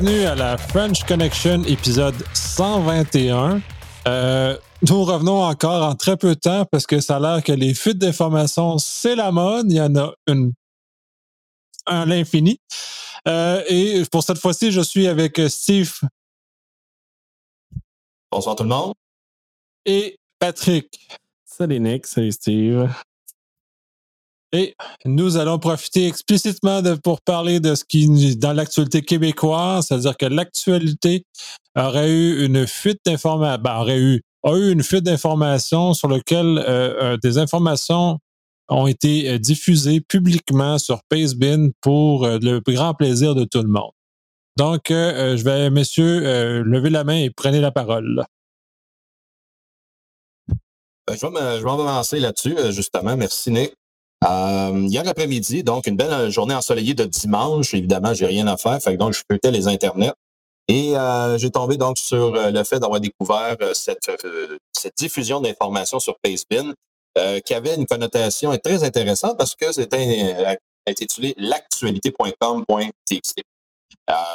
bienvenue à la French Connection épisode 121. Euh, nous revenons encore en très peu de temps parce que ça a l'air que les fuites d'informations, c'est la mode. Il y en a une à l'infini. Euh, et pour cette fois-ci, je suis avec Steve. Bonsoir tout le monde. Et Patrick. Salut Nick, salut Steve. Et nous allons profiter explicitement de, pour parler de ce qui dans l'actualité québécoise, c'est-à-dire que l'actualité aurait eu une fuite d'informations, ben, aurait eu, a eu une fuite d'informations sur lequel euh, euh, des informations ont été euh, diffusées publiquement sur Pacebin pour le grand plaisir de tout le monde. Donc, je vais, messieurs, lever la main et prenez la parole. Ben, je vais m'en lancer là-dessus, justement. Merci, Nick. Euh, hier après-midi, donc une belle journée ensoleillée de dimanche. Évidemment, j'ai rien à faire, fait donc je feuilletais les internets. Et euh, j'ai tombé donc sur euh, le fait d'avoir découvert cette, cette diffusion d'informations sur Pacebin qui avait une connotation très intéressante parce que c'était intitulé l'actualité.com.txt.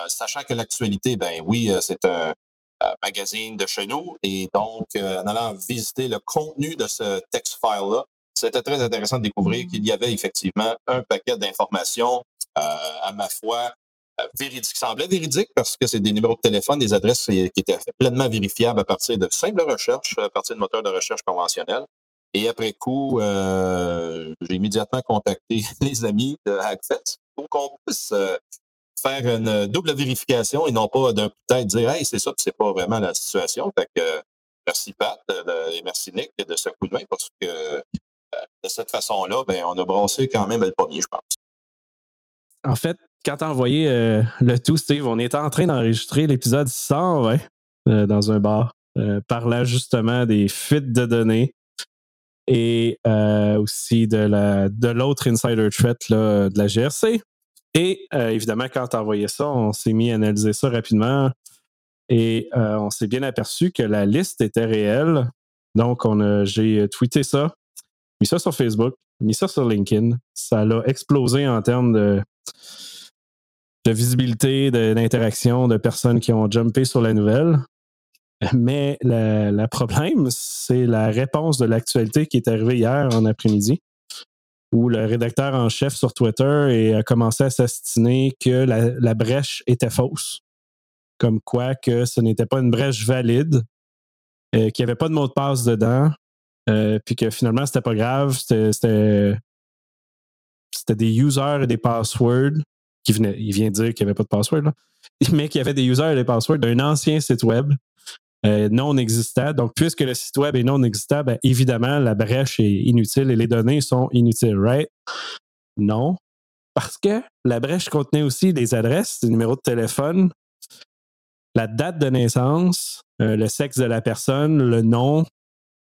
sachant que l'actualité, ben oui, c'est un magazine de chez nous. Et donc, en allant visiter le contenu de ce text file-là, c'était très intéressant de découvrir qu'il y avait effectivement un paquet d'informations, euh, à ma foi, euh, véridiques, qui semblaient véridiques parce que c'est des numéros de téléphone, des adresses qui étaient pleinement vérifiables à partir de simples recherches, à partir de moteurs de recherche conventionnels. Et après coup, euh, j'ai immédiatement contacté les amis de Hackfest pour qu'on puisse faire une double vérification et non pas d'un coup de tête dire Hey, c'est ça, c'est pas vraiment la situation. Fait que merci Pat et merci Nick de ce coup de main parce que de cette façon-là, ben, on a brassé quand même le premier, je pense. En fait, quand tu as envoyé euh, le tout, Steve, on était en train d'enregistrer l'épisode 120 euh, dans un bar, euh, parlant justement des fuites de données et aussi de la de l'autre insider threat de la GRC. Et évidemment, quand tu as envoyé ça, on s'est mis à analyser ça rapidement et on s'est bien aperçu que la liste était réelle. Donc, on j'ai tweeté ça mis ça sur Facebook, mis ça sur LinkedIn. Ça l'a explosé en termes de, de visibilité, d'interaction, de, personnes qui ont jumpé sur la nouvelle. Mais le problème, c'est la réponse de l'actualité qui est arrivée hier en après-midi, où le rédacteur en chef sur Twitter a commencé à s'astiner que la, la, brèche était fausse. Comme quoi que ce n'était pas une brèche valide, euh, qu'il n'y avait pas de mot de passe dedans, euh, puis que finalement, c'était pas grave. C'était des users et des passwords qui venaient. Il vient dire qu'il n'y avait pas de password, là, mais qu'il y avait des users et des passwords d'un ancien site web euh, non existant. Donc, puisque le site web est non existant, ben, évidemment, la brèche est inutile et les données sont inutiles, right? Non. Parce que la brèche contenait aussi des adresses, des numéros de téléphone, la date de naissance, euh, le sexe de la personne, le nom,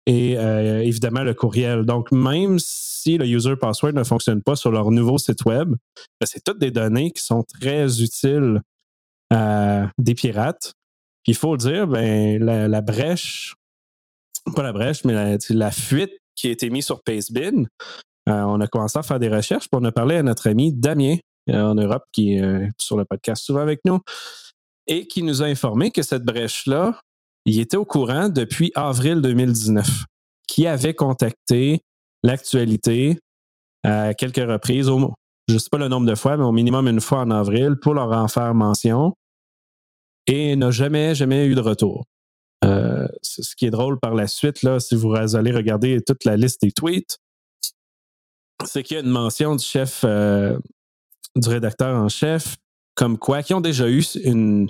et euh, évidemment le courriel. Donc, même si le user password ne fonctionne pas sur leur nouveau site web, ben, c'est toutes des données qui sont très utiles à des pirates. il faut le dire, ben, la, brèche, pas la brèche, mais la, fuite qui a été mise sur Pacebin, euh, on a commencé à faire des recherches, pour on a parlé à notre ami Damien euh, en Europe, qui est sur le podcast souvent avec nous, et qui nous a informé que cette brèche-là, il était au courant depuis avril 2019, qui avait contacté l'actualité à quelques reprises, je ne sais pas le nombre de fois, mais au minimum une fois en avril, pour leur en faire mention, et n'a jamais, jamais eu de retour. Euh, ce qui est drôle par la suite, là, si vous allez regarder toute la liste des tweets, c'est qu'il y a une mention du chef, euh, du rédacteur en chef, comme quoi, qui ont déjà eu une,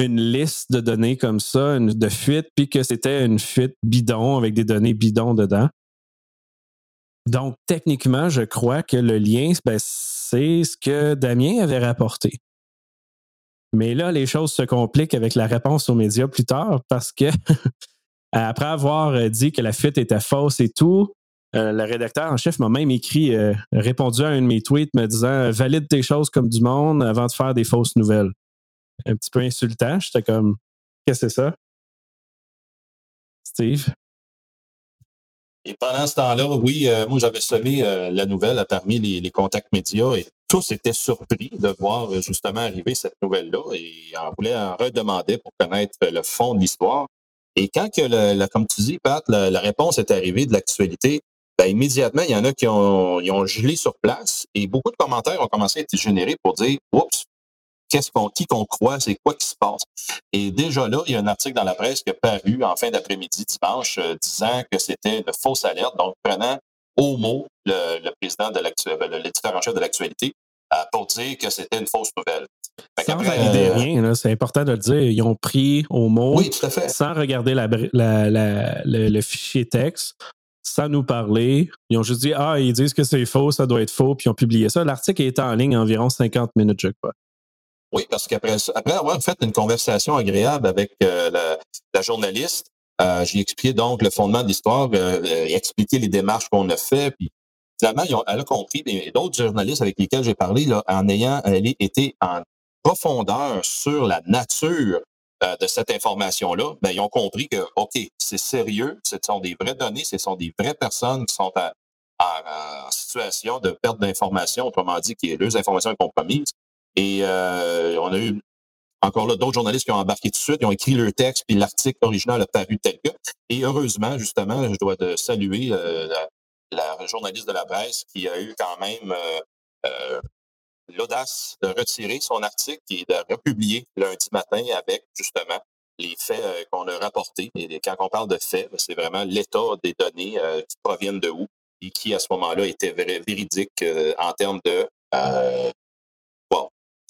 une liste de données comme ça, de fuite, puis que c'était une fuite bidon avec des données bidons dedans. Donc, techniquement, je crois que le lien, ben, c'est ce que Damien avait rapporté. Mais là, les choses se compliquent avec la réponse aux médias plus tard parce que, après avoir dit que la fuite était fausse et tout, euh, le rédacteur en chef m'a même écrit, euh, répondu à un de mes tweets me disant Valide tes choses comme du monde avant de faire des fausses nouvelles un petit peu insultant. J'étais comme, qu'est-ce que c'est ça? Steve? Et pendant ce temps-là, oui, euh, moi, j'avais semé euh, la nouvelle parmi les, contacts médias et tous étaient surpris de voir euh, justement arriver cette nouvelle-là et en voulaient en redemander pour connaître le fond de l'histoire. Et quand que, le, comme tu dis, Pat, la, la réponse est arrivée de l'actualité, ben, immédiatement, il y en a qui ont, ils ont gelé sur place et beaucoup de commentaires ont commencé à être générés pour dire Oups, qu'est-ce qu'on, qui qu'on croit, c'est quoi qui se passe. Et déjà là, il y a un article dans la presse qui a paru en fin d'après-midi dimanche euh, disant que c'était une fausse alerte, donc prenant au mot le, le président de l'actualité, le différents chefs de l'actualité euh, pour dire que c'était une fausse nouvelle. Sans valider euh, rien, c'est important de le dire. Ils ont pris au mot oui, tout à fait. sans regarder la, la, la, le, le, fichier texte, sans nous parler. Ils ont juste dit Ah, ils disent que c'est faux, ça doit être faux, puis ils ont publié ça. L'article est en ligne environ 50 minutes, je crois. Oui, parce qu'après après avoir fait une conversation agréable avec euh, la, la, journaliste, euh, j'ai expliqué donc le fondement de l'histoire, euh, expliqué les démarches qu'on a fait, puis finalement, ont, elle a compris, et d'autres journalistes avec lesquels j'ai parlé, là, en ayant elle, été en profondeur sur la nature euh, de cette information-là, ben, ils ont compris que, OK, c'est sérieux, ce sont des vraies données, ce sont des vraies personnes qui sont en, en, en situation de perte d'information, autrement dit, que leurs informations compromises. Et euh, on a eu encore là d'autres journalistes qui ont embarqué tout de suite, ils ont écrit leur texte, puis l'article original a paru tel que. Et heureusement, justement, je dois saluer euh, la, la, journaliste de la presse qui a eu quand même euh, euh l'audace de retirer son article et de republier lundi matin avec justement les faits euh, qu'on a rapportés. Et quand on parle de faits, ben, c'est vraiment l'état des données euh, qui proviennent de où et qui, à ce moment-là, étaient véridiques en termes de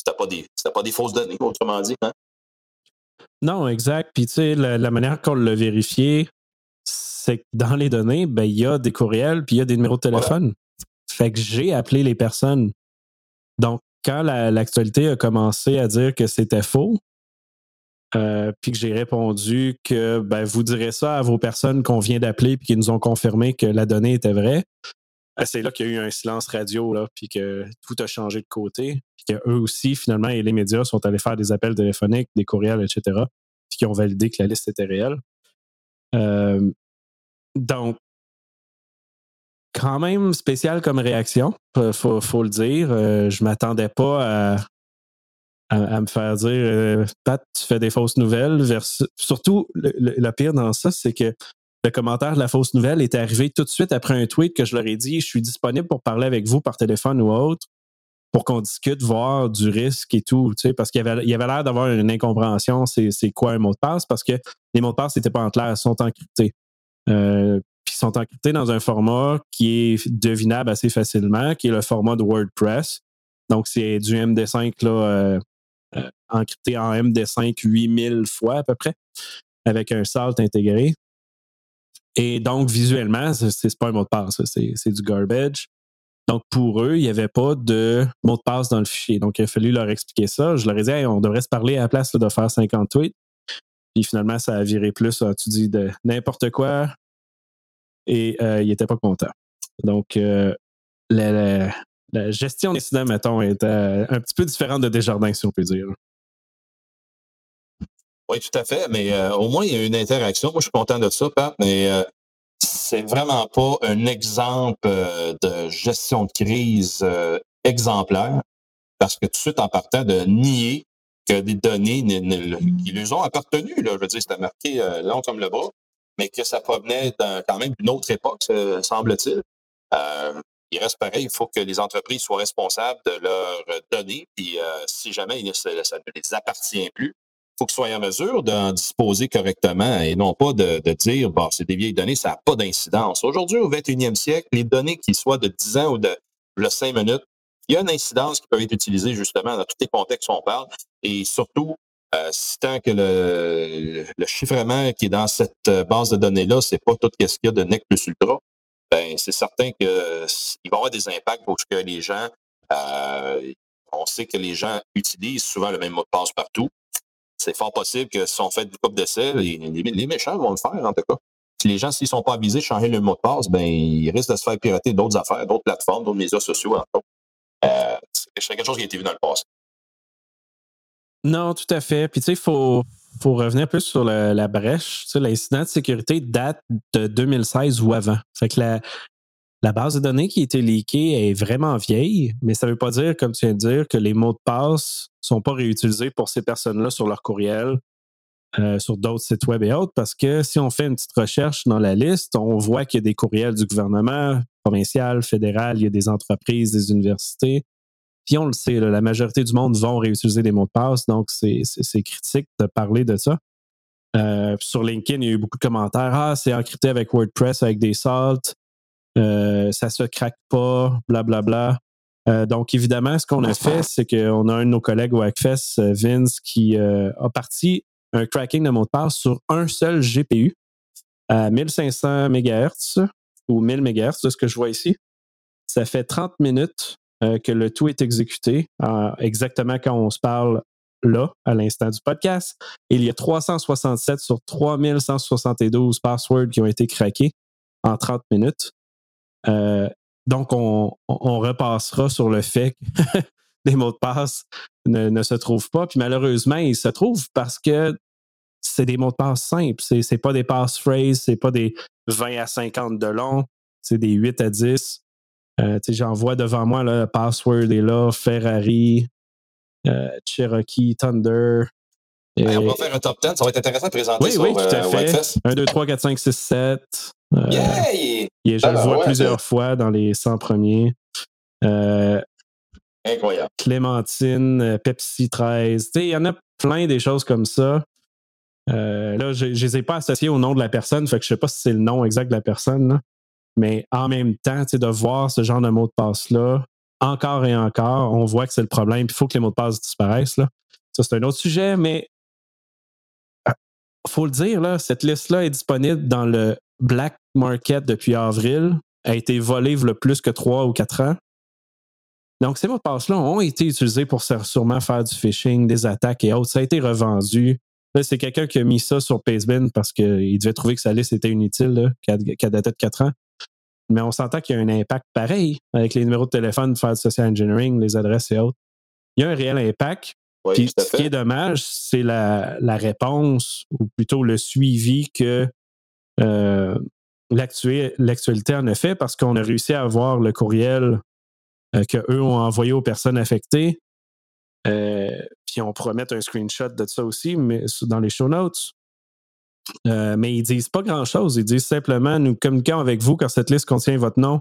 c'était pas des pas des fausses données, autrement dit. Hein? Non, exact. Puis tu sais, la, la, manière qu'on l'a vérifié, c'est que dans les données, ben, il y a des courriels, puis il y a des numéros de téléphone. Fait que j'ai appelé les personnes. Donc, quand l'actualité la, a commencé à dire que c'était faux, euh, puis que j'ai répondu que ben, vous direz ça à vos personnes qu'on vient d'appeler puis qui nous ont confirmé que la donnée était vraie, c'est là qu'il y a eu un silence radio, puis que tout a changé de côté qu'eux aussi, finalement, et les médias sont allés faire des appels téléphoniques, des courriels, etc., puis qui ont validé que la liste était réelle. Euh, donc, quand même spécial comme réaction, faut, faut le dire. Euh, je m'attendais pas à, me faire dire euh, Pat, tu fais des fausses nouvelles. Surtout, le, pire dans ça, c'est que le commentaire de la fausse nouvelle est arrivé tout de suite après un tweet que je leur ai dit Je suis disponible pour parler avec vous par téléphone ou autre pour qu'on discute, voir du risque et tout, tu sais, parce qu'il y avait, avait l'air d'avoir une incompréhension, c'est, c'est quoi un mot de passe, parce que les mots de passe n'étaient pas en clair, ils sont encryptés. Euh, puis ils sont encryptés dans un format qui est devinable assez facilement, qui est le format de WordPress. Donc, c'est du MD5 là, euh, euh, encrypté en MD5 8000 fois à peu près, avec un salt intégré. Et donc, visuellement, c'est, pas un mot de passe, c'est, du garbage. Donc, pour eux, il n'y avait pas de mot de passe dans le fichier. Donc, il a fallu leur expliquer ça. Je leur ai dit, hey, on devrait se parler à la place de faire 50 tweets. Puis finalement, ça a viré plus, tu dis, de n'importe quoi. Et euh, il n'était pas content. Donc, euh, la, la, la, gestion mettons, était un petit peu différente de Desjardins, si on peut dire. Oui, tout à fait. Mais euh, au moins, il y a une interaction. Moi, je suis content de ça, Pat. Mais euh, c'est vraiment pas un exemple euh, de gestion de crise euh, exemplaire, parce que tout de suite en partant de nier que des données qui lui ont appartenu, là, je veux dire, c'était marqué long comme le bras, mais que ça provenait quand même d'une autre époque, semble-t-il. Il reste pareil, il faut que les entreprises soient responsables de leurs données, puis si jamais ça ne les appartient plus, faut qu'ils soient en mesure d'en disposer correctement et non pas de, dire, bon, c'est des vieilles données, ça n'a pas d'incidence. Aujourd'hui, au 21e siècle, les données qui soient de 10 ans ou de, de 5 minutes, il y a une incidence qui peut être utilisée justement dans tous les contextes où on parle et surtout, euh, tant que le, le, chiffrement qui est dans cette euh, base de données-là, c'est pas tout ce qu'il y a de NEC plus ultra, ben, c'est certain qu'il va y avoir des impacts pour que les gens, euh, on sait que les gens utilisent souvent le même mot de passe partout c'est fort possible que si on fait du coupe d'essai, les, les, méchants vont le faire, en tout cas. Si les gens, s'ils sont pas avisés changer le mot de passe, ben, ils risquent de se faire pirater d'autres affaires, d'autres plateformes, d'autres médias sociaux, en tout cas. Euh, c'est quelque chose qui a été vu dans le passé. Non, tout à fait. Puis, tu sais, il faut, faut revenir plus sur la brèche. Tu l'incident de sécurité date de 2016 ou avant. Que la, la base de données qui a été leakée est vraiment vieille, mais ça ne veut pas dire, comme tu viens de dire, que les mots de passe sont pas réutilisés pour ces personnes-là sur leur courriel, euh, sur d'autres sites web et autres, parce que si on fait une petite recherche dans la liste, on voit qu'il y a des courriels du gouvernement provincial, fédéral, il y a des entreprises, des universités. Puis on le sait, la majorité du monde vont réutiliser des mots de passe, donc c'est critique de parler de ça. Euh, sur LinkedIn, il y a eu beaucoup de commentaires. Ah, c'est encrypté avec WordPress, avec des salts. Euh, ça se craque pas, blablabla. Bla, bla. Euh, donc, évidemment, ce qu'on a fait, c'est qu'on a un de nos collègues au Hackfest, euh, Vince, qui a parti un cracking de mot de passe sur un seul GPU à 1500 MHz ou 1000 MHz, de ce que je vois ici. Ça fait 30 minutes que le tout est exécuté, exactement quand on se parle là, à l'instant du podcast. Il y a 367 sur 3172 passwords qui ont été craqués en 30 minutes. Euh, donc, on, repassera sur le fait que les mots de passe ne, se trouvent pas. Puis malheureusement, ils se trouvent parce que c'est des mots de passe simples. C'est, n'est pas des passphrases, c'est pas des 20 à 50 de long, c'est des 8 à 10. Euh, j'en vois devant moi, le password est là, Ferrari, euh, Cherokee, Thunder. on va faire un top 10, ça va être intéressant de présenter oui, Oui, tout à fait. 1, 2, 3, 4, 5, 6, 7. Euh, je le ah, vois plusieurs fois dans les 100 premiers. Euh, Incroyable. Clémentine, euh, Pepsi 13. Il y en a plein des choses comme ça. là, je ne les ai pas associés au nom de la personne, fait que je ne sais pas si c'est le nom exact de la personne. Mais en même temps, de voir ce genre de mot de passe-là, encore et encore, on voit que c'est le problème. Il faut que les mots de passe disparaissent. Là. Ça, c'est un autre sujet, mais il faut le dire, là, cette liste-là est disponible dans le Black Market depuis avril a été volé le plus que trois ou quatre ans. Donc, ces mots de passe-là ont été utilisés pour sûrement faire du phishing, des attaques et autres. Ça a été revendu. c'est quelqu'un qui a mis ça sur Pacebin parce qu'il devait trouver que sa liste était inutile, qui, a, daté de quatre ans. Mais on s'entend qu'il y a un impact pareil avec les numéros de téléphone, faire du social engineering, les adresses et autres. Il y a un réel impact. Puis, ce qui est dommage, c'est la, la, réponse, ou plutôt le suivi que l'actualité en effet, parce qu'on a réussi à avoir le courriel euh, qu'eux ont envoyé aux personnes affectées. Euh, puis on pourra mettre un screenshot de ça aussi mais, dans les show notes. mais ils disent pas grand-chose. Ils disent simplement nous communiquons avec vous car cette liste contient votre nom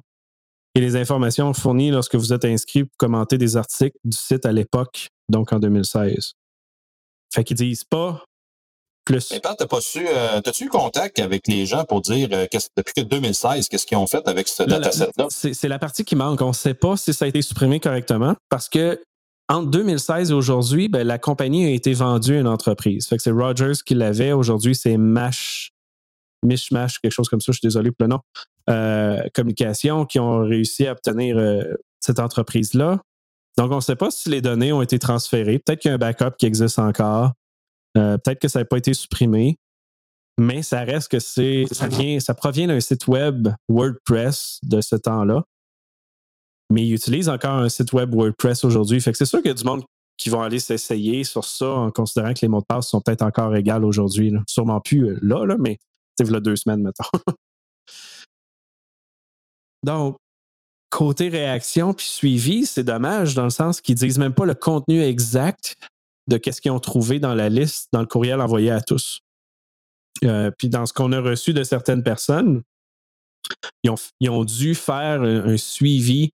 et les informations fournies lorsque vous êtes inscrit pour commenter des articles du site à l'époque, donc en 2016. Fait qu'ils disent pas mais Pat, t'as pas su, euh, as-tu eu contact avec les gens pour dire euh, depuis que 2016, qu'est-ce qu'ils ont fait avec ce dataset-là? C'est la partie qui manque. On ne sait pas si ça a été supprimé correctement parce que entre 2016 et aujourd'hui, ben, la compagnie a été vendue à une entreprise. Fait que c'est Rogers qui l'avait. Aujourd'hui, c'est Mash, Mishmash, quelque chose comme ça. Je suis désolé pour le nom. Euh, communication qui ont réussi à obtenir cette entreprise-là. Donc, on ne sait pas si les données ont été transférées. Peut-être qu'il y a un backup qui existe encore. Euh, peut-être que ça n'a pas été supprimé, mais ça reste que c'est ça, vient, ça provient d'un site web WordPress de ce temps-là. Mais ils utilisent encore un site web WordPress aujourd'hui. Fait que c'est sûr qu'il y a du monde qui vont aller s'essayer sur ça en considérant que les mots de passe sont peut-être encore égaux aujourd'hui. Sûrement plus euh, là, mais c'est là deux semaines, mettons. Donc, côté réaction puis suivi, c'est dommage dans le sens qu'ils disent même pas le contenu exact de qu'est-ce qu'ils ont trouvé dans la liste, dans le courriel envoyé à tous. Euh, puis dans ce qu'on a reçu de certaines personnes, ils ont, dû faire un, suivi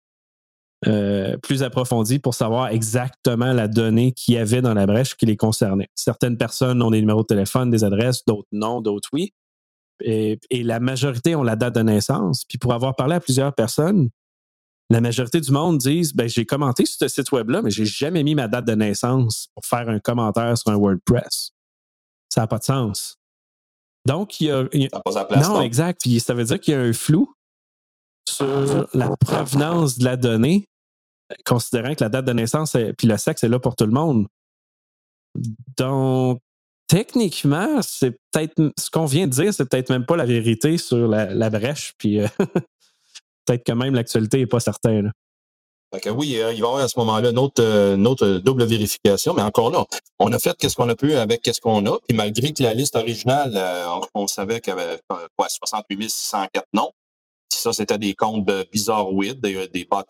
euh, plus approfondi pour savoir exactement la donnée qu'il y avait dans la brèche qui les concernait. Certaines personnes ont des numéros de téléphone, des adresses, d'autres non, d'autres oui. Et, et, la majorité ont la date de naissance. Puis pour avoir parlé à plusieurs personnes, la majorité du monde disent ben, j'ai commenté sur ce site web-là, mais j'ai jamais mis ma date de naissance pour faire un commentaire sur un WordPress. Ça n'a pas de sens. Donc, il y a. non, exact. Puis ça veut dire qu'il y a un flou sur la provenance de la donnée, considérant que la date de naissance et puis le sexe est là pour tout le monde. Donc, techniquement, c'est peut-être ce qu'on vient de dire, c'est peut-être même pas la vérité sur la, brèche. Puis euh, peut-être que même l'actualité n'est pas certaine. oui, il va y avoir à ce moment-là une autre, double vérification, mais encore là, on a fait qu'est-ce qu'on a pu avec qu'est-ce qu'on a, puis malgré que la liste originale, on, savait qu'il y avait quoi, 68 604 noms, ça, c'était des comptes de Bizarreweed, des, des bot,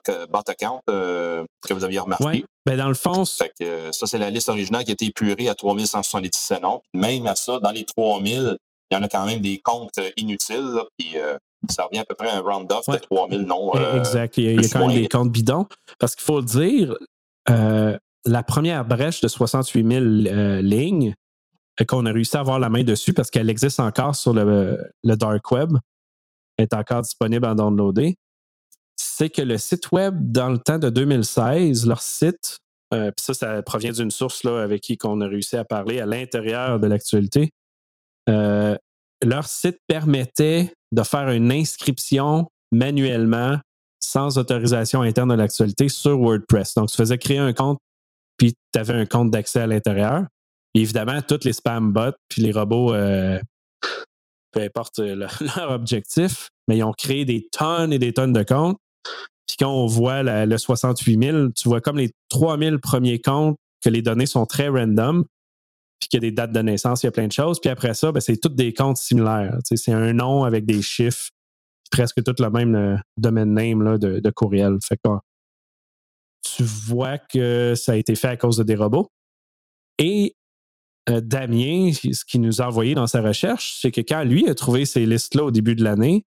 accounts que vous aviez remarqué. Oui, ben dans le fond... ça, c'est la liste originale qui a été épurée à 3177 noms. Même à ça, dans les 3000, il y en a quand même des comptes inutiles, puis ça revient à peu près à un round-off de 3000 noms. E, exact. Il y a, quand même des comptes bidons. Parce qu'il faut le dire, euh, la première brèche de 68 000 euh, lignes euh, qu'on a réussi à avoir la main dessus parce qu'elle existe encore sur le, dark web, est encore disponible à downloader, c'est que le site web, dans le temps de 2016, leur site, puis ça, ça provient d'une source là, avec qui on a réussi à parler à l'intérieur de l'actualité, leur site permettait de faire une inscription manuellement sans autorisation interne de l'actualité sur WordPress. Donc, tu faisais créer un compte, puis tu avais un compte d'accès à l'intérieur. Évidemment, tous les spam bots, puis les robots, euh, peu importe leur objectif, mais ils ont créé des tonnes et des tonnes de comptes. Puis quand on voit le 68 000, tu vois comme les 3 000 premiers comptes que les données sont très random puis qu'il y a des dates de naissance, il y a plein de choses. Puis après ça, ben, c'est tous des comptes similaires. C'est un nom avec des chiffres, presque tout le même euh, domaine name là, de, courriel. Fait que tu vois que ça a été fait à cause de des robots. Et euh, Damien, ce qu'il nous a envoyé dans sa recherche, c'est que quand lui a trouvé ces listes-là au début de l'année,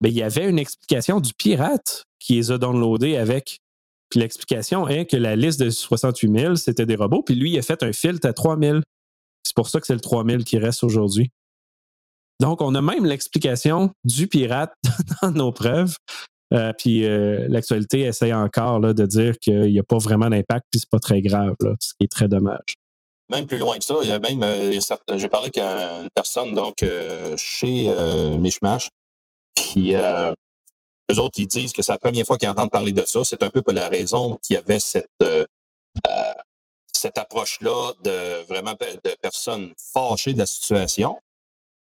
ben, il y avait une explication du pirate qui les a downloadées avec. Puis l'explication est que la liste de 68 000, c'était des robots. Puis lui, il a fait un filtre à 3 000. C'est pour ça que c'est le 3000 qui reste aujourd'hui. Donc, on a même l'explication du pirate dans nos preuves. Euh, puis euh, l'actualité essaye encore là, de dire qu'il n'y a pas vraiment d'impact, puis c'est pas très grave, ce qui est très dommage. Même plus loin que ça, il y a même, euh, j'ai parlé avec une personne donc chez Mishmash, puis eux autres, ils disent que c'est la première fois qu'ils entendent parler de ça. C'est un peu pour la raison qu'il y avait cette cette approche-là de vraiment de personnes fâchées de la situation.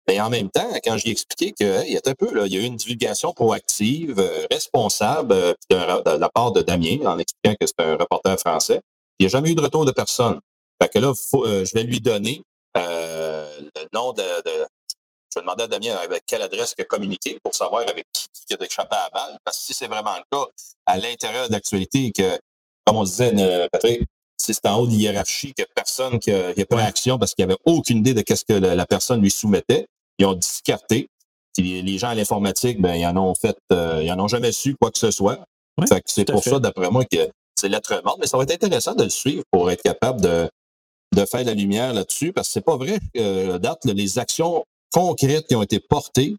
Mais en même temps, quand j'ai expliqué qu'il y a un peu, il y a eu une divulgation proactive, euh, responsable euh, de, la part de Damien, en expliquant que c'est un reporter français, il n'y a jamais eu de retour de personne. Fait que là, euh, je vais lui donner le nom de, Je vais demander à Damien avec quelle adresse il a communiqué pour savoir avec qui, qui a échappé à la balle. Parce que si c'est vraiment le cas, à l'intérieur de l'actualité, que, comme on disait, Patrick, c'est en haut de hiérarchie que personne qui a, pas d'action parce qu'il n'y avait aucune idée de ce que la, personne lui soumettait. Ils ont discarté. les gens à l'informatique, ben, ils en ont fait, euh, ils en ont jamais su quoi que ce soit. c'est pour ça, d'après moi, que c'est lettre morte. Mais ça va être intéressant de le suivre pour être capable de, de faire la lumière là-dessus, parce que c'est pas vrai que date, les actions concrètes qui ont été portées,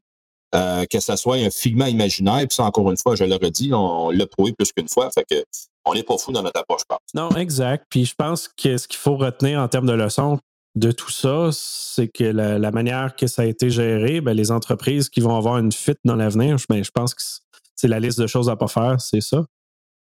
euh, que ce soit un figment imaginaire, puis ça, encore une fois, je le redis, on, l'a prouvé plus qu'une fois. Fait que on n'est pas fou dans notre approche, je. Non, exact. Puis je pense que ce qu'il faut retenir en termes de leçons de tout ça, c'est que la, manière que ça a été géré, ben, les entreprises qui vont avoir une fuite dans l'avenir, ben, je pense que c'est la liste de choses à ne pas faire, c'est ça.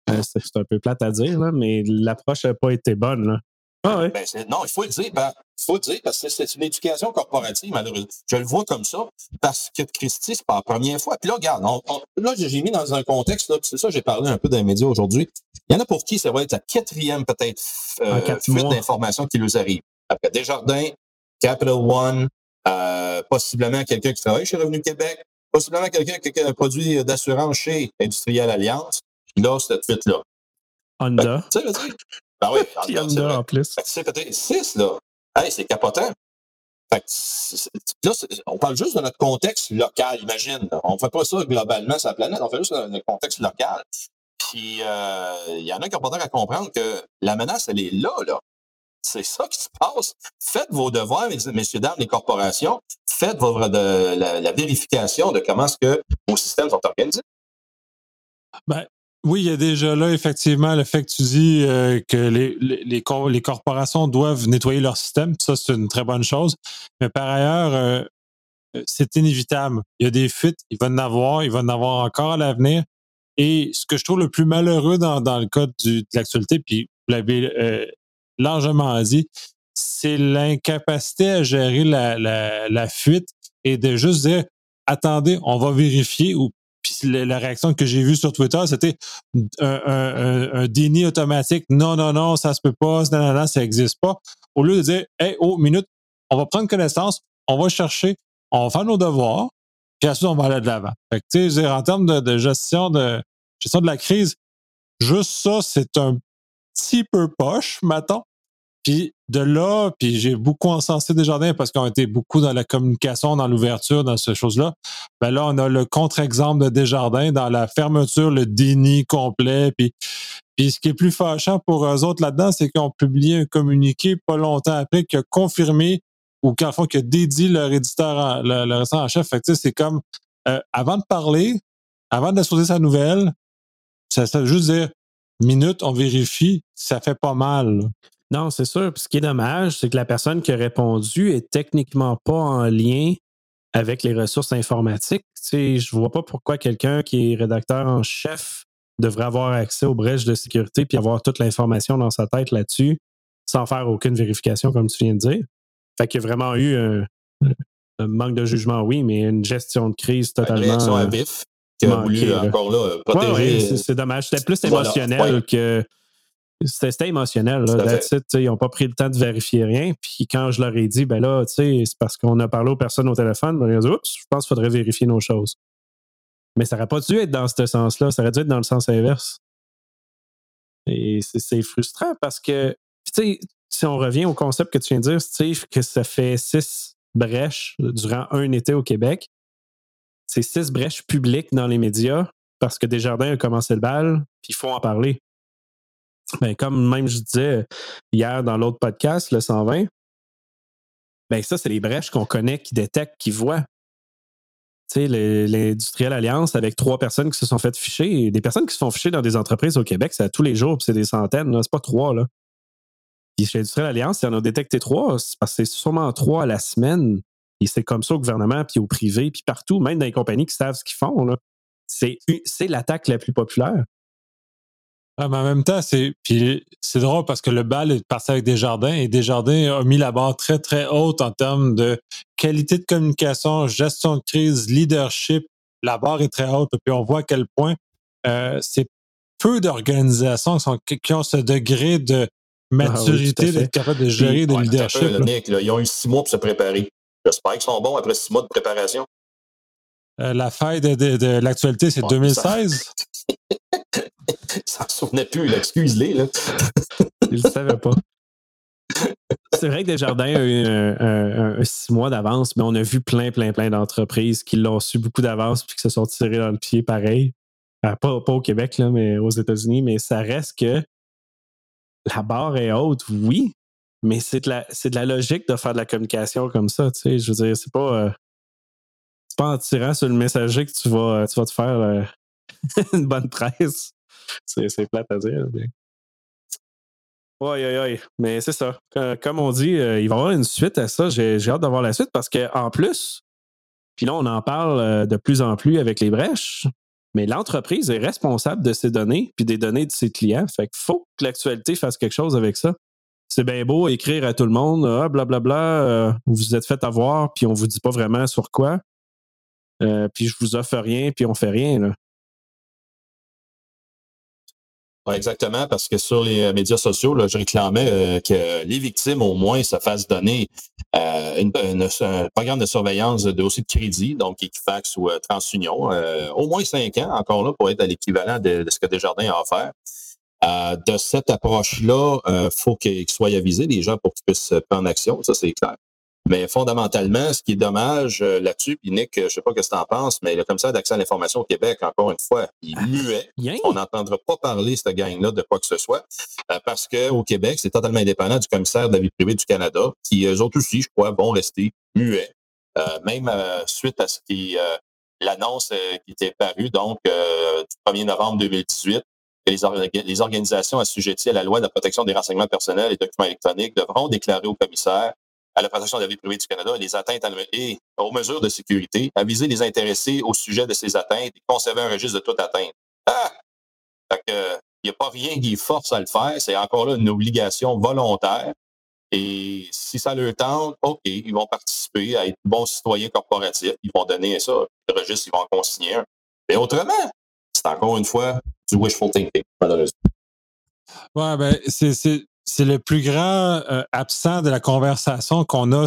Euh, c'est un peu plate à dire, mais l'approche n'a pas été bonne. Ah ben, non, il faut le dire. Ben, il faut le dire parce que c'est une éducation corporative, malheureusement. Je le vois comme ça parce que Christy, c'est pas la première fois. Puis là, regarde, là, j'ai mis dans un contexte, c'est ça, j'ai parlé un peu dans les médias aujourd'hui. Il y en a pour qui ça va être la quatrième, peut-être, euh, fuite d'informations qui nous arrive. Après Desjardins, Capital One, euh, possiblement quelqu'un qui travaille chez Revenu Québec, possiblement quelqu'un qui a un produit d'assurance chez Industriel Alliance. Puis là, cette fuite-là. Honda. sais, ben oui, en plus. C'est peut-être 6, là. Hey, c'est capotant. Fait là, on parle juste de notre contexte local, imagine. On ne fait pas ça globalement sur la planète, on fait juste notre contexte local. Puis, euh, il y en a qui ont pas à comprendre que la menace, elle est là, là. C'est ça qui se passe. Faites vos devoirs, messieurs, dames, les corporations. Faites votre, de, la, vérification de comment est-ce que vos systèmes sont organisés. Ben, oui, il y a déjà là, effectivement, le fait que tu dis euh, que les, les, les, corporations doivent nettoyer leur système. Ça, c'est une très bonne chose. Mais par ailleurs, euh, c'est inévitable. Il y a des fuites, il va en avoir, il va en avoir encore à l'avenir. Et ce que je trouve le plus malheureux dans, dans le cas de l'actualité, puis vous l'avez euh, largement dit, c'est l'incapacité à gérer la, la, la, fuite et de juste dire attendez, on va vérifier ou la réaction que j'ai vue sur Twitter, c'était un, déni automatique. Non, non, non, ça se peut pas, non, non, non, ça n'existe pas. Au lieu de dire, hey, oh, minute, on va prendre connaissance, on va chercher, on va faire nos devoirs, puis ensuite, on va aller de l'avant. Tu sais, en termes de, gestion de gestion de la crise, juste ça, c'est un petit peu poche, mettons. Puis de là, puis j'ai beaucoup encensé Desjardins parce qu'on était beaucoup dans la communication, dans l'ouverture, dans ces choses-là. Ben là, on a le contre-exemple de Desjardins dans la fermeture, le déni complet. Puis, puis ce qui est plus fâchant pour eux autres là-dedans, c'est qu'ils ont publié un communiqué pas longtemps après qui a confirmé ou qu'en fond, qui a dédié leur éditeur, le, le en chef. Fait que c'est comme euh, avant de parler, avant d'assurer sa nouvelle, ça, ça veut juste dire minute, on vérifie, ça fait pas mal. Non, c'est sûr. ce qui est dommage, c'est que la personne qui a répondu est techniquement pas en lien avec les ressources informatiques. Je je vois pas pourquoi quelqu'un qui est rédacteur en chef devrait avoir accès aux brèches de sécurité puis avoir toute l'information dans sa tête là-dessus sans faire aucune vérification, comme tu viens de dire. Fait qu'il y a vraiment eu un, manque de jugement, oui, mais une gestion de crise totalement. Une réaction à vif qui a voulu encore là protéger. c'est dommage. C'était plus émotionnel que c'était émotionnel. Là, ils n'ont pas pris le temps de vérifier rien. Puis quand je leur ai dit, ben là, c'est parce qu'on a parlé aux personnes au téléphone, ben, ils ont dit, oups, je pense qu'il faudrait vérifier nos choses. Mais ça n'aurait pas dû être dans ce sens-là. Ça aurait dû être dans le sens inverse. Et c'est frustrant parce que, si on revient au concept que tu viens de dire, Steve, que ça fait six brèches durant un été au Québec, c'est six brèches publiques dans les médias parce que Desjardins a commencé le bal, puis il faut en parler. Ben, comme même je disais hier dans l'autre podcast, le 120, ben ça, c'est les brèches qu'on connaît, qui détectent, qui voient. Tu sais, l'industriel Alliance avec trois personnes qui se sont fait ficher, des personnes qui se font ficher dans des entreprises au Québec, c'est à tous les jours, c'est des centaines, c'est pas trois. Là. Puis chez l'industriel Alliance, il y en a détecté trois, parce que c'est sûrement trois à la semaine. Et c'est comme ça au gouvernement, puis au privé, puis partout, même dans les compagnies qui savent ce qu'ils font. C'est l'attaque la plus populaire. Ah, mais en même temps, c'est puis c'est drôle parce que le bal est parti avec Desjardins et Desjardins a mis la barre très, très haute en termes de qualité de communication, gestion de crise, leadership. La barre est très haute. Puis on voit à quel point euh, c'est peu d'organisations qui, ont ce degré de ah maturité d'être capable de gérer des leadership. ils ont eu six mois pour se préparer. J'espère qu'ils sont bons après six mois de préparation. Euh, la faille de, l'actualité, c'est 2016. ne souvenait plus, excuse-les. Il ne savait pas. C'est vrai que Desjardins a eu un, six mois d'avance, mais on a vu plein, plein, plein d'entreprises qui l'ont su beaucoup d'avance puis qui se sont tirées dans le pied pareil. Euh, pas, au Québec, là, mais aux États-Unis, mais ça reste que la barre est haute, oui, mais c'est de, la, logique de faire de la communication comme ça. Tu sais, je veux dire, c'est pas, euh, pas en tirant sur le messager que tu vas, tu vas te faire euh, une bonne presse. C'est plate à dire. Mais... Oui, Mais c'est ça. Comme on dit, euh, il va y avoir une suite à ça. J'ai hâte d'avoir la suite parce qu'en plus, puis là, on en parle euh, de plus en plus avec les brèches, mais l'entreprise est responsable de ses données puis des données de ses clients. Fait qu'il faut que l'actualité fasse quelque chose avec ça. C'est bien beau écrire à tout le monde, ah, blablabla, bla, bla, vous vous êtes fait avoir, puis on vous dit pas vraiment sur quoi. puis je vous offre rien, puis on fait rien. Là exactement, parce que sur les euh, médias sociaux, là, je réclamais euh, que les victimes, au moins, se fassent donner euh, une, un programme de surveillance de dossier de crédit, donc Equifax ou TransUnion, au moins cinq ans, encore là, pour être à l'équivalent de, ce que Desjardins a offert. de cette approche-là, il faut qu'il soit avisé les gens pour qu'ils puissent prendre action, ça c'est clair. Mais fondamentalement, ce qui est dommage euh, là-dessus, puis Nick, je sais pas ce que tu en penses, mais le commissaire d'accès à l'information au Québec, encore une fois, il ah, muet. On n'entendra pas parler, cette gang-là, de quoi que ce soit, euh, parce qu'au Québec, c'est totalement indépendant du commissaire de la vie privée du Canada, qui, eux autres aussi, je crois, vont rester muets. Euh, même suite à ce qui l'annonce qui était parue, donc, du 1er novembre 2018, que les, les organisations assujetties à la loi de la protection des renseignements personnels et documents électroniques devront déclarer au commissaire à la protection de la vie privée du Canada les atteintes et aux mesures de sécurité, aviser les intéressés au sujet de ces atteintes et conserver un registre de toute atteinte. Ah! il n'y a pas rien qui force à le faire, c'est encore là une obligation volontaire. Et si ça leur tente, OK, ils vont participer à être bons citoyens corporatifs, ils vont donner ça, le registre, ils vont en consigner un. Mais autrement, c'est encore une fois du wishful thinking, malheureusement. Ouais, ben, c'est le plus grand euh, absent de la conversation qu'on a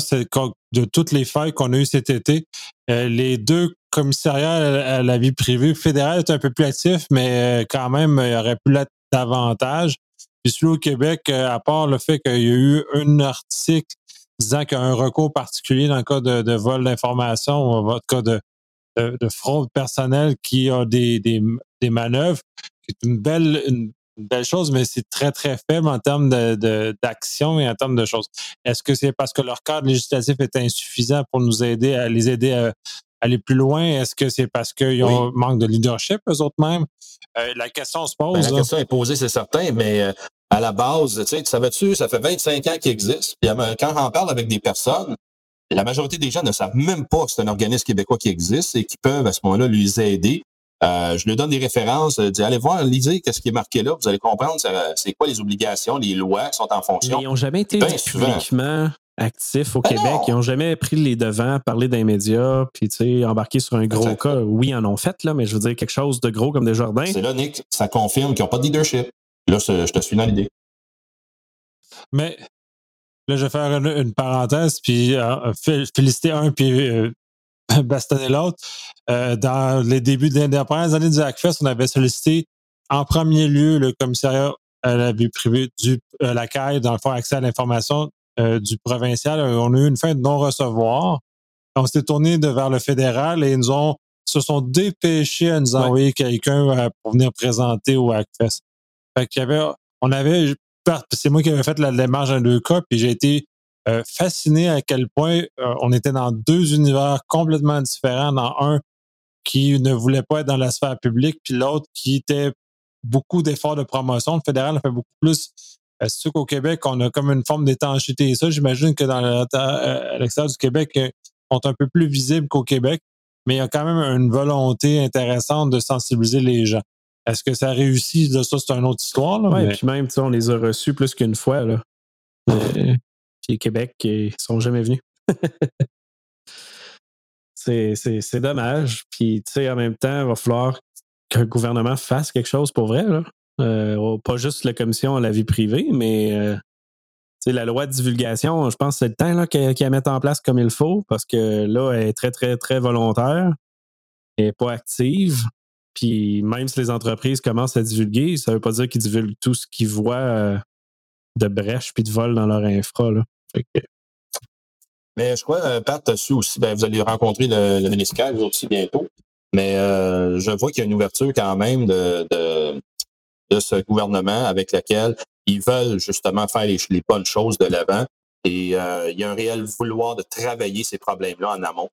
de toutes les failles qu'on a eues cet été. Euh, les deux commissariats à la vie privée fédérale est un peu plus actif, mais euh, quand même, il aurait pu l'être davantage. Puis celui au Québec, à part le fait qu'il y a eu un article disant qu'il y a un recours particulier dans le cas de, vol d'information ou en cas de, de, fraude personnelle qui a des, manœuvres, c'est une belle, belle chose, mais c'est très, très faible en termes d'action et en termes de choses. Est-ce que c'est parce que leur cadre législatif est insuffisant pour nous aider à les aider à aller plus loin? Est-ce que c'est parce qu'ils ont manque de leadership, eux autres mêmes? Euh, la question se ben, pose. la question est posée, c'est certain, mais euh, à la base, tu sais, tu savais-tu, ça fait 25 ans qu'il existe. Puis quand j'en parle avec des personnes, la majorité des gens ne savent même pas que c'est un organisme québécois qui existe et qui peuvent à ce moment-là lui aider euh, je lui donne des références, euh, dis allez voir, lisez qu'est-ce qui est marqué là, vous allez comprendre c'est quoi les obligations, les lois qui sont en fonction. ils n'ont jamais été publiquement actifs au ben Québec. Ils n'ont jamais pris les devants, parlé d'un média, puis tu sais, embarqué sur un gros cas. Oui, ils en ont fait, là, mais je veux dire quelque chose de gros comme des jardins. C'est là, Nick, ça confirme qu'ils n'ont pas de leadership. Là, je te suis dans l'idée. Mais là, je vais faire une, parenthèse, puis euh, féliciter un, puis bastonner l'autre. Euh, dans les débuts des premières années du Hackfest, on avait sollicité en premier lieu le commissariat à la vie privée du euh, la CAI, dans le fond, accès à l'information euh, du provincial. On a eu une fin de non-recevoir. On s'est tourné vers le fédéral et ils nous ont se sont dépêchés à nous envoyer quelqu'un pour venir présenter au Hackfest. Fait qu'il y avait, on avait, c'est moi qui avais fait la démarche en deux cas, puis j'ai été euh, fasciné à quel point euh, on était dans deux univers complètement différents, dans un qui ne voulait pas être dans la sphère publique, puis l'autre qui était beaucoup d'efforts de promotion. Le fédéral a fait beaucoup plus. Euh, c'est sûr qu'au Québec, on a comme une forme d'étanchéité. Et ça, j'imagine que dans à l'extérieur du Québec, ils sont un peu plus visibles qu'au Québec, mais il y a quand même une volonté intéressante de sensibiliser les gens. Est-ce que ça réussit? Ça, c'est une autre histoire. Oui, mais... puis même, on les a reçus plus qu'une fois. Là puis Québec, ils sont jamais venus. c'est dommage. Puis, tu sais, en même temps, il va falloir qu'un gouvernement fasse quelque chose pour vrai. Euh, pas juste la commission à la vie privée, mais euh, la loi de divulgation, je pense que c'est le temps qu'elle qu mette en place comme il faut parce que là, elle est très, très, très volontaire. Elle n'est pas active. Puis même si les entreprises commencent à divulguer, ça ne veut pas dire qu'ils divulguent tout ce qu'ils voient euh, de brèches puis de vol dans leur infra. Mais je crois, euh, Pat, su aussi, ben, vous allez rencontrer le, le aussi bientôt. Mais euh, je vois qu'il y a une ouverture quand même de, de, ce gouvernement avec lequel ils veulent justement faire les, bonnes choses de l'avant. Et euh, il y a un réel vouloir de travailler ces problèmes-là en amont,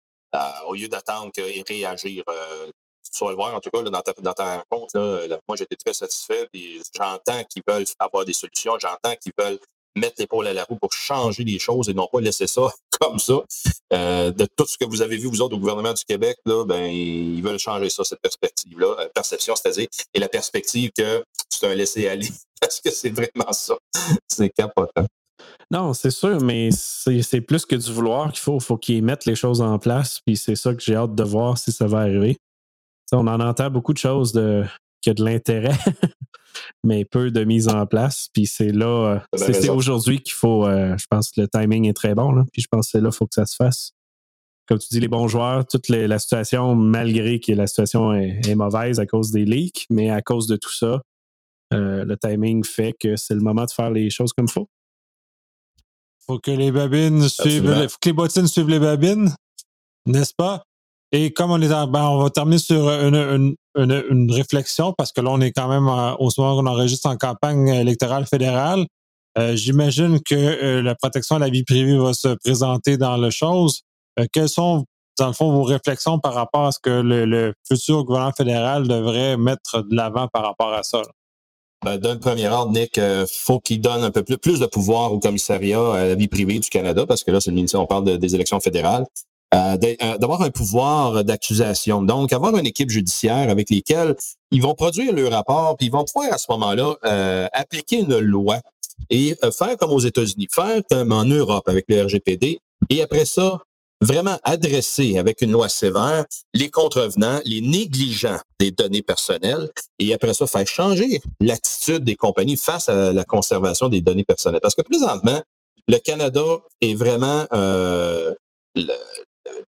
au lieu d'attendre et réagir. tu vas le voir, en tout cas, dans, ta, dans ta rencontre, là, moi, j'étais très satisfait. J'entends qu'ils veulent avoir des solutions, j'entends qu'ils veulent mettre l'épaule à la roue pour changer les choses et non pas laisser ça comme ça. Euh, de tout ce que vous avez vu, vous autres, au gouvernement du Québec, là, ben, ils veulent changer ça, cette perspective-là. Euh, perception, c'est-à-dire, et la perspective que c'est un laisser-aller. Parce que c'est vraiment ça. C'est capotant. Non, c'est sûr, mais c'est plus que du vouloir qu'il faut. Il faut qu'ils mettent les choses en place. Puis c'est ça que j'ai hâte de voir si ça va arriver. on en entend beaucoup de choses de, qui a de l'intérêt mais peu de mise en place. Puis c'est là, euh, c'est aujourd'hui qu'il faut, euh, je pense que le timing est très bon. Là, puis je pense que c'est là qu'il faut que ça se fasse. Comme tu dis, les bons joueurs, toute la situation, malgré que la situation est, mauvaise à cause des leaks, mais à cause de tout ça, euh, le timing fait que c'est le moment de faire les choses comme il faut. Faut que les babines suivent, faut que les bottines suivent les babines, n'est-ce pas? Et comme on est ben, on va terminer sur une, une, une, réflexion parce que là, on est quand même au moment où on enregistre en campagne électorale fédérale. Euh, J'imagine que euh, la protection de la vie privée va se présenter dans le chose. Euh, quelles sont, dans le fond, vos réflexions par rapport à ce que le, futur gouvernement fédéral devrait mettre de l'avant par rapport à ça? Ben, D'un premier ordre, Nick, euh, faut qu'il donne un peu plus, plus de pouvoir au commissariat à la vie privée du Canada, parce que là, c'est on parle des élections fédérales. Euh, euh, d'avoir un pouvoir d'accusation. Donc, avoir une équipe judiciaire avec lesquelles ils vont produire le rapport, puis ils vont pouvoir à ce moment-là euh, appliquer une loi et faire comme aux États-Unis, faire comme en Europe avec le RGPD, et après ça, vraiment adresser avec une loi sévère les contrevenants, les négligents des données personnelles et après ça, faire changer l'attitude des compagnies face à la conservation des données personnelles. Parce que présentement, le Canada est vraiment euh, le,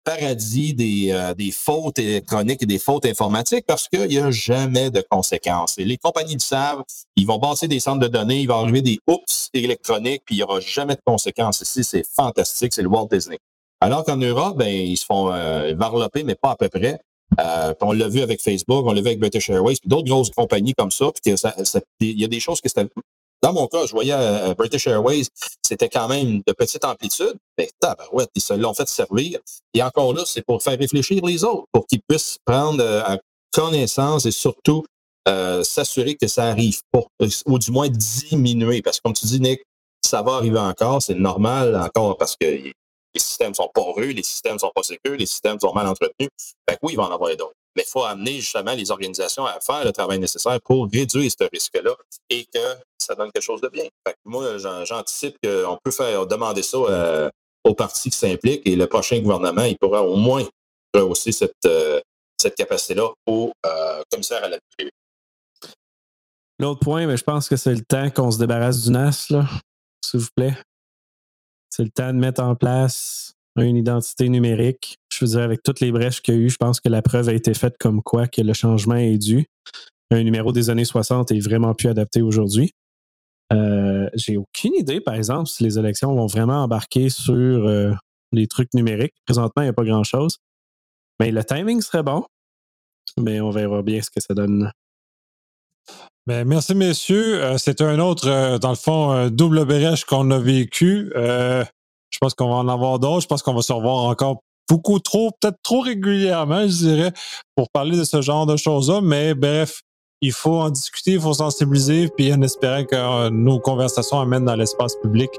paradis des, euh, fautes électroniques et des fautes informatiques parce qu'il n'y a jamais de conséquences. Et les compagnies le savent, ils vont bâtir des centres de données, il va arriver des oups électroniques, puis il n'y aura jamais de conséquences. Ici, c'est fantastique, c'est le Walt Disney. Alors qu'en Europe, ben, ils se font euh, varloper, mais pas à peu près. Euh, on l'a vu avec Facebook, on l'a vu avec British Airways, puis d'autres grosses compagnies comme ça. Puis il y a des choses qui c'était dans mon cas, je voyais euh, British Airways, c'était quand même de petite amplitude. Mais tabarouette, ils se l'ont fait servir. Et encore là, c'est pour faire réfléchir les autres, pour qu'ils puissent prendre euh, connaissance et surtout euh, s'assurer que ça arrive pas, ou du moins diminuer. Parce que comme tu dis, Nick, ça va arriver encore, c'est normal encore parce que les systèmes sont poreux, les systèmes sont pas sécurs, les systèmes sont mal entretenus. Fait que oui, il va en avoir d'autres mais il faut amener justement les organisations à faire le travail nécessaire pour réduire ce risque-là et que ça donne quelque chose de bien. moi, j'anticipe qu'on peut faire demander ça euh, aux partis qui s'impliquent et le prochain gouvernement, il pourra au moins rehausser cette, euh, cette capacité-là au euh, commissaire à la privée. L'autre point, mais je pense que c'est le temps qu'on se débarrasse du NAS, s'il vous plaît. C'est le temps de mettre en place une identité numérique. Je veux dire, avec toutes les brèches qu'il y a eu, je pense que la preuve a été faite comme quoi que le changement est dû. Un numéro des années 60 est vraiment plus adapté aujourd'hui. Euh, j'ai aucune idée, par exemple, si les élections vont vraiment embarquer sur euh, les trucs numériques. Présentement, il n'y a pas grand-chose. Mais le timing serait bon. Mais on verra bien ce que ça donne. Ben, merci, messieurs. Euh, c'est un autre, dans le fond, double brèche qu'on a vécu. Je pense qu'on va en avoir d'autres. Je pense qu'on va se revoir encore beaucoup trop, peut-être trop régulièrement, je dirais, pour parler de ce genre de choses-là. Mais bref, il faut en discuter, il faut sensibiliser, puis en espérant que euh, nos conversations amènent dans l'espace public,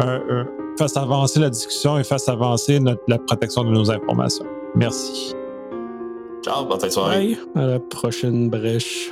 euh, fassent avancer la discussion et fassent avancer la protection de nos informations. Merci. Ciao, bonne soirée. Bye. À la prochaine brèche.